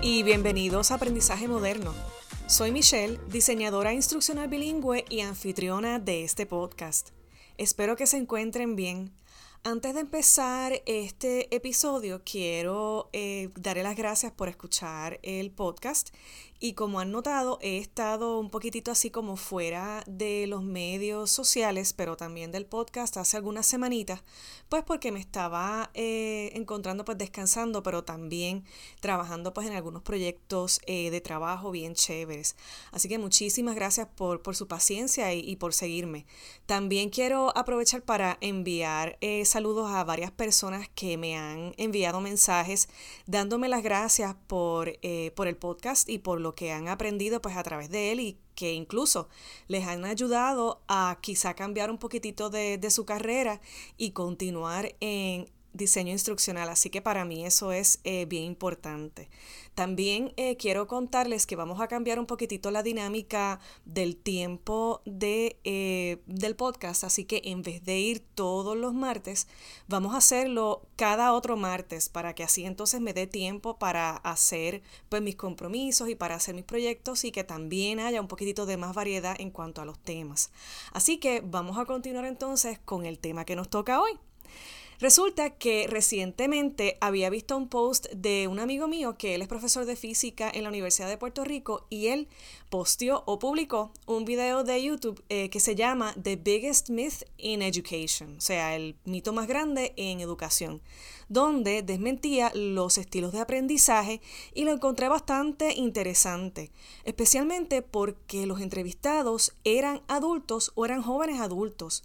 y bienvenidos a Aprendizaje Moderno. Soy Michelle, diseñadora instruccional bilingüe y anfitriona de este podcast. Espero que se encuentren bien. Antes de empezar este episodio, quiero eh, darle las gracias por escuchar el podcast y como han notado, he estado un poquitito así como fuera de los medios sociales, pero también del podcast hace algunas semanitas, pues porque me estaba eh, encontrando pues descansando, pero también trabajando pues en algunos proyectos eh, de trabajo bien chéveres. Así que muchísimas gracias por, por su paciencia y, y, por seguirme. También quiero aprovechar para enviar eh, saludos a varias personas que me han enviado mensajes dándome las gracias por, por el podcast y por lo que han aprendido pues a través de él y que incluso les han ayudado a quizá cambiar un poquitito de, de su carrera y continuar en diseño instruccional, así que para mí eso es eh, bien importante. También eh, quiero contarles que vamos a cambiar un poquitito la dinámica del tiempo de, eh, del podcast, así que en vez de ir todos los martes, vamos a hacerlo cada otro martes para que así entonces me dé tiempo para hacer pues mis compromisos y para hacer mis proyectos y que también haya un poquitito de más variedad en cuanto a los temas. Así que vamos a continuar entonces con el tema que nos toca hoy. Resulta que recientemente había visto un post de un amigo mío que él es profesor de física en la Universidad de Puerto Rico y él posteó o publicó un video de YouTube eh, que se llama The Biggest Myth in Education, o sea, el mito más grande en educación, donde desmentía los estilos de aprendizaje y lo encontré bastante interesante, especialmente porque los entrevistados eran adultos o eran jóvenes adultos.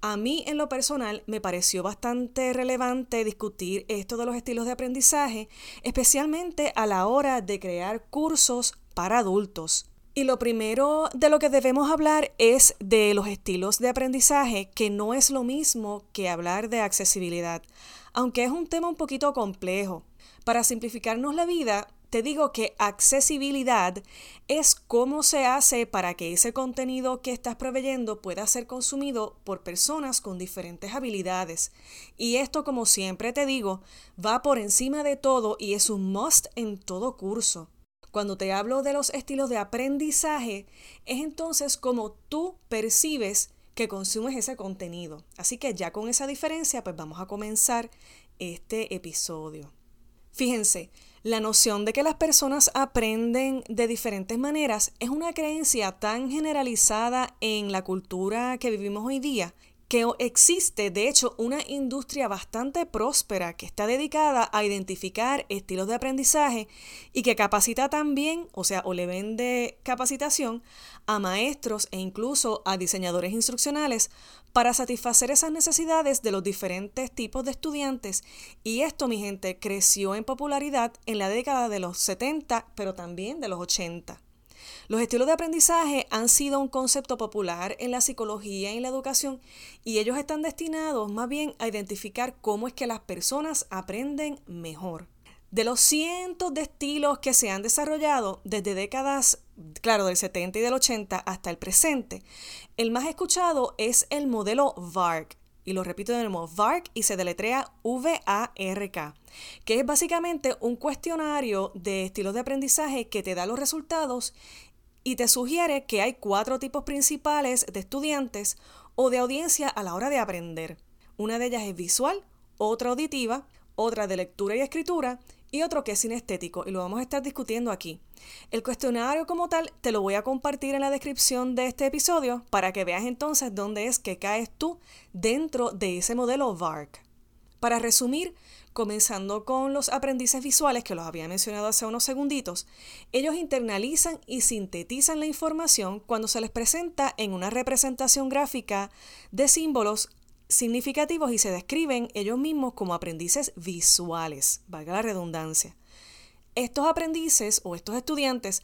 A mí en lo personal me pareció bastante relevante discutir esto de los estilos de aprendizaje, especialmente a la hora de crear cursos para adultos. Y lo primero de lo que debemos hablar es de los estilos de aprendizaje, que no es lo mismo que hablar de accesibilidad, aunque es un tema un poquito complejo. Para simplificarnos la vida, te digo que accesibilidad es cómo se hace para que ese contenido que estás proveyendo pueda ser consumido por personas con diferentes habilidades. Y esto, como siempre te digo, va por encima de todo y es un must en todo curso. Cuando te hablo de los estilos de aprendizaje, es entonces como tú percibes que consumes ese contenido. Así que ya con esa diferencia, pues vamos a comenzar este episodio. Fíjense, la noción de que las personas aprenden de diferentes maneras es una creencia tan generalizada en la cultura que vivimos hoy día que existe, de hecho, una industria bastante próspera que está dedicada a identificar estilos de aprendizaje y que capacita también, o sea, o le vende capacitación a maestros e incluso a diseñadores instruccionales para satisfacer esas necesidades de los diferentes tipos de estudiantes. Y esto, mi gente, creció en popularidad en la década de los 70, pero también de los 80. Los estilos de aprendizaje han sido un concepto popular en la psicología y en la educación y ellos están destinados más bien a identificar cómo es que las personas aprenden mejor. De los cientos de estilos que se han desarrollado desde décadas, claro, del 70 y del 80 hasta el presente, el más escuchado es el modelo VARC. Y lo repito de nuevo, VARC y se deletrea V-A-R-K, que es básicamente un cuestionario de estilos de aprendizaje que te da los resultados y te sugiere que hay cuatro tipos principales de estudiantes o de audiencia a la hora de aprender. Una de ellas es visual, otra auditiva, otra de lectura y escritura y otro que es sinestético y lo vamos a estar discutiendo aquí. El cuestionario como tal te lo voy a compartir en la descripción de este episodio para que veas entonces dónde es que caes tú dentro de ese modelo VARC. Para resumir, comenzando con los aprendices visuales que los había mencionado hace unos segunditos, ellos internalizan y sintetizan la información cuando se les presenta en una representación gráfica de símbolos significativos y se describen ellos mismos como aprendices visuales, valga la redundancia. Estos aprendices o estos estudiantes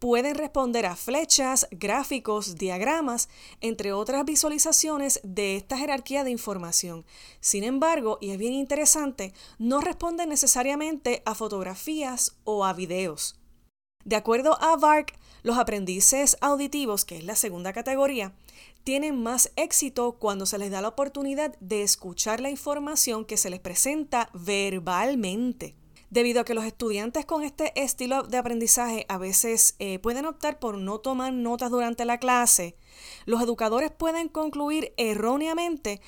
pueden responder a flechas, gráficos, diagramas, entre otras visualizaciones de esta jerarquía de información. Sin embargo, y es bien interesante, no responden necesariamente a fotografías o a videos. De acuerdo a VARC, los aprendices auditivos, que es la segunda categoría, tienen más éxito cuando se les da la oportunidad de escuchar la información que se les presenta verbalmente. Debido a que los estudiantes con este estilo de aprendizaje a veces eh, pueden optar por no tomar notas durante la clase, los educadores pueden concluir erróneamente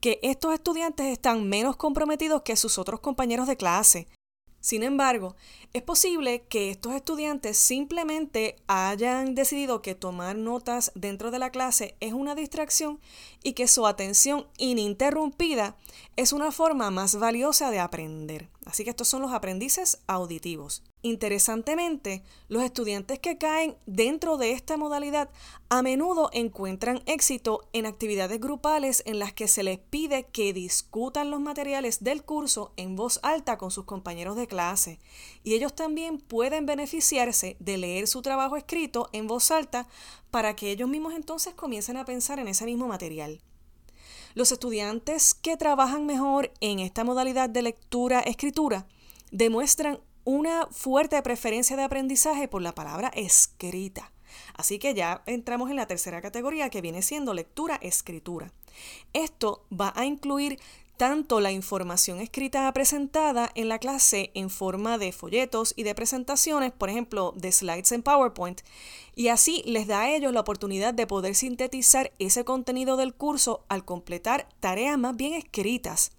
que estos estudiantes están menos comprometidos que sus otros compañeros de clase. Sin embargo, es posible que estos estudiantes simplemente hayan decidido que tomar notas dentro de la clase es una distracción y que su atención ininterrumpida es una forma más valiosa de aprender. Así que estos son los aprendices auditivos. Interesantemente, los estudiantes que caen dentro de esta modalidad a menudo encuentran éxito en actividades grupales en las que se les pide que discutan los materiales del curso en voz alta con sus compañeros de clase y ellos también pueden beneficiarse de leer su trabajo escrito en voz alta para que ellos mismos entonces comiencen a pensar en ese mismo material. Los estudiantes que trabajan mejor en esta modalidad de lectura-escritura demuestran una fuerte preferencia de aprendizaje por la palabra escrita. Así que ya entramos en la tercera categoría que viene siendo lectura-escritura. Esto va a incluir tanto la información escrita presentada en la clase en forma de folletos y de presentaciones, por ejemplo, de slides en PowerPoint, y así les da a ellos la oportunidad de poder sintetizar ese contenido del curso al completar tareas más bien escritas.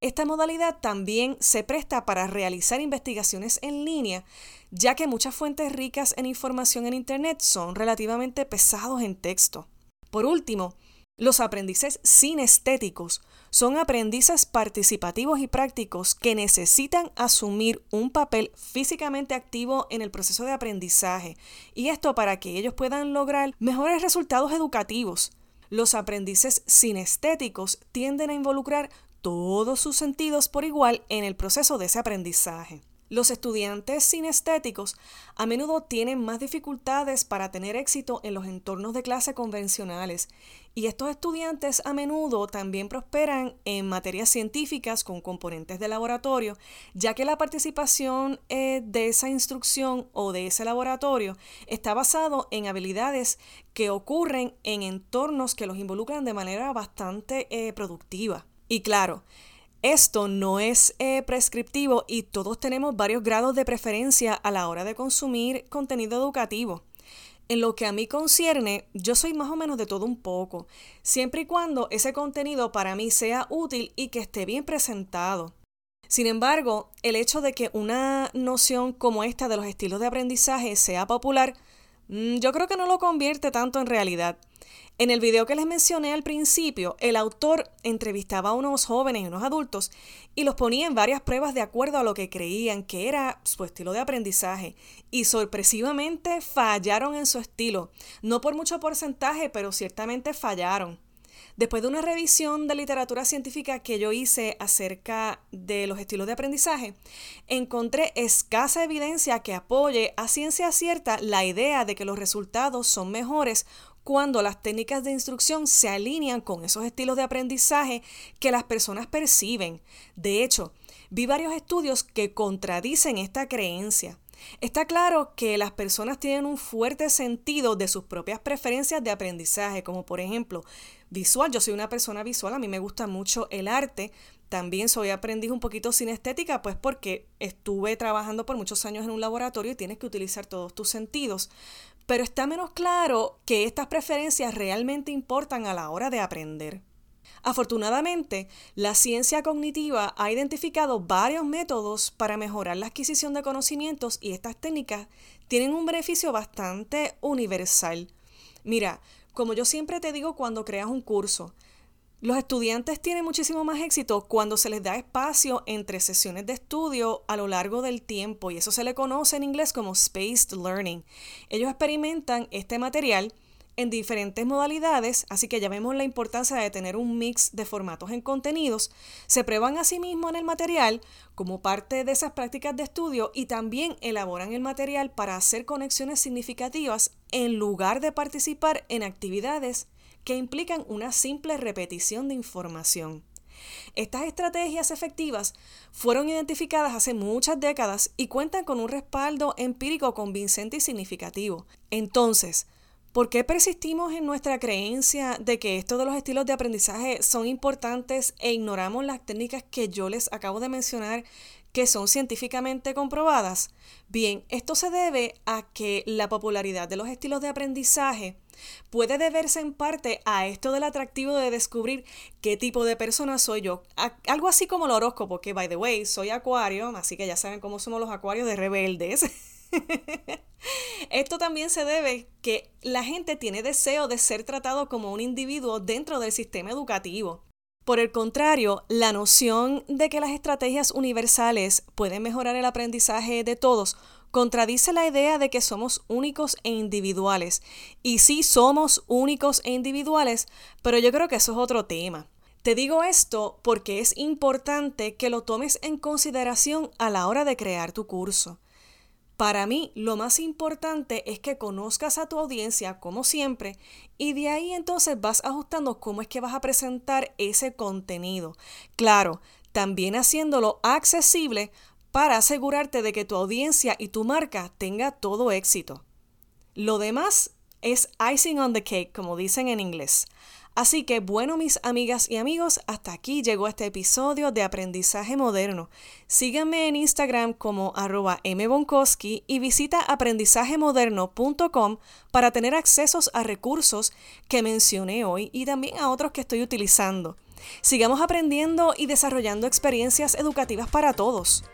Esta modalidad también se presta para realizar investigaciones en línea, ya que muchas fuentes ricas en información en Internet son relativamente pesados en texto. Por último, los aprendices sinestéticos son aprendices participativos y prácticos que necesitan asumir un papel físicamente activo en el proceso de aprendizaje, y esto para que ellos puedan lograr mejores resultados educativos. Los aprendices sinestéticos tienden a involucrar todos sus sentidos por igual en el proceso de ese aprendizaje. Los estudiantes sinestéticos a menudo tienen más dificultades para tener éxito en los entornos de clase convencionales y estos estudiantes a menudo también prosperan en materias científicas con componentes de laboratorio, ya que la participación eh, de esa instrucción o de ese laboratorio está basado en habilidades que ocurren en entornos que los involucran de manera bastante eh, productiva. Y claro, esto no es eh, prescriptivo y todos tenemos varios grados de preferencia a la hora de consumir contenido educativo. En lo que a mí concierne, yo soy más o menos de todo un poco, siempre y cuando ese contenido para mí sea útil y que esté bien presentado. Sin embargo, el hecho de que una noción como esta de los estilos de aprendizaje sea popular, yo creo que no lo convierte tanto en realidad. En el video que les mencioné al principio, el autor entrevistaba a unos jóvenes y unos adultos y los ponía en varias pruebas de acuerdo a lo que creían que era su estilo de aprendizaje y sorpresivamente fallaron en su estilo. No por mucho porcentaje, pero ciertamente fallaron. Después de una revisión de literatura científica que yo hice acerca de los estilos de aprendizaje, encontré escasa evidencia que apoye a ciencia cierta la idea de que los resultados son mejores cuando las técnicas de instrucción se alinean con esos estilos de aprendizaje que las personas perciben. De hecho, vi varios estudios que contradicen esta creencia. Está claro que las personas tienen un fuerte sentido de sus propias preferencias de aprendizaje, como por ejemplo visual. Yo soy una persona visual, a mí me gusta mucho el arte. También soy aprendiz un poquito estética, pues porque estuve trabajando por muchos años en un laboratorio y tienes que utilizar todos tus sentidos pero está menos claro que estas preferencias realmente importan a la hora de aprender. Afortunadamente, la ciencia cognitiva ha identificado varios métodos para mejorar la adquisición de conocimientos y estas técnicas tienen un beneficio bastante universal. Mira, como yo siempre te digo cuando creas un curso, los estudiantes tienen muchísimo más éxito cuando se les da espacio entre sesiones de estudio a lo largo del tiempo y eso se le conoce en inglés como spaced learning. Ellos experimentan este material en diferentes modalidades, así que ya vemos la importancia de tener un mix de formatos en contenidos. Se prueban a sí mismos en el material como parte de esas prácticas de estudio y también elaboran el material para hacer conexiones significativas en lugar de participar en actividades que implican una simple repetición de información. Estas estrategias efectivas fueron identificadas hace muchas décadas y cuentan con un respaldo empírico convincente y significativo. Entonces, ¿por qué persistimos en nuestra creencia de que estos de los estilos de aprendizaje son importantes e ignoramos las técnicas que yo les acabo de mencionar que son científicamente comprobadas? Bien, esto se debe a que la popularidad de los estilos de aprendizaje puede deberse en parte a esto del atractivo de descubrir qué tipo de persona soy yo. algo así como el horóscopo, que by the way, soy acuario, así que ya saben cómo somos los acuarios de rebeldes. Esto también se debe que la gente tiene deseo de ser tratado como un individuo dentro del sistema educativo. Por el contrario, la noción de que las estrategias universales pueden mejorar el aprendizaje de todos contradice la idea de que somos únicos e individuales. Y sí somos únicos e individuales, pero yo creo que eso es otro tema. Te digo esto porque es importante que lo tomes en consideración a la hora de crear tu curso. Para mí, lo más importante es que conozcas a tu audiencia como siempre y de ahí entonces vas ajustando cómo es que vas a presentar ese contenido. Claro, también haciéndolo accesible para asegurarte de que tu audiencia y tu marca tenga todo éxito. Lo demás es icing on the cake, como dicen en inglés. Así que bueno, mis amigas y amigos, hasta aquí llegó este episodio de Aprendizaje Moderno. Síganme en Instagram como arroba mbonkowski y visita aprendizajemoderno.com para tener accesos a recursos que mencioné hoy y también a otros que estoy utilizando. Sigamos aprendiendo y desarrollando experiencias educativas para todos.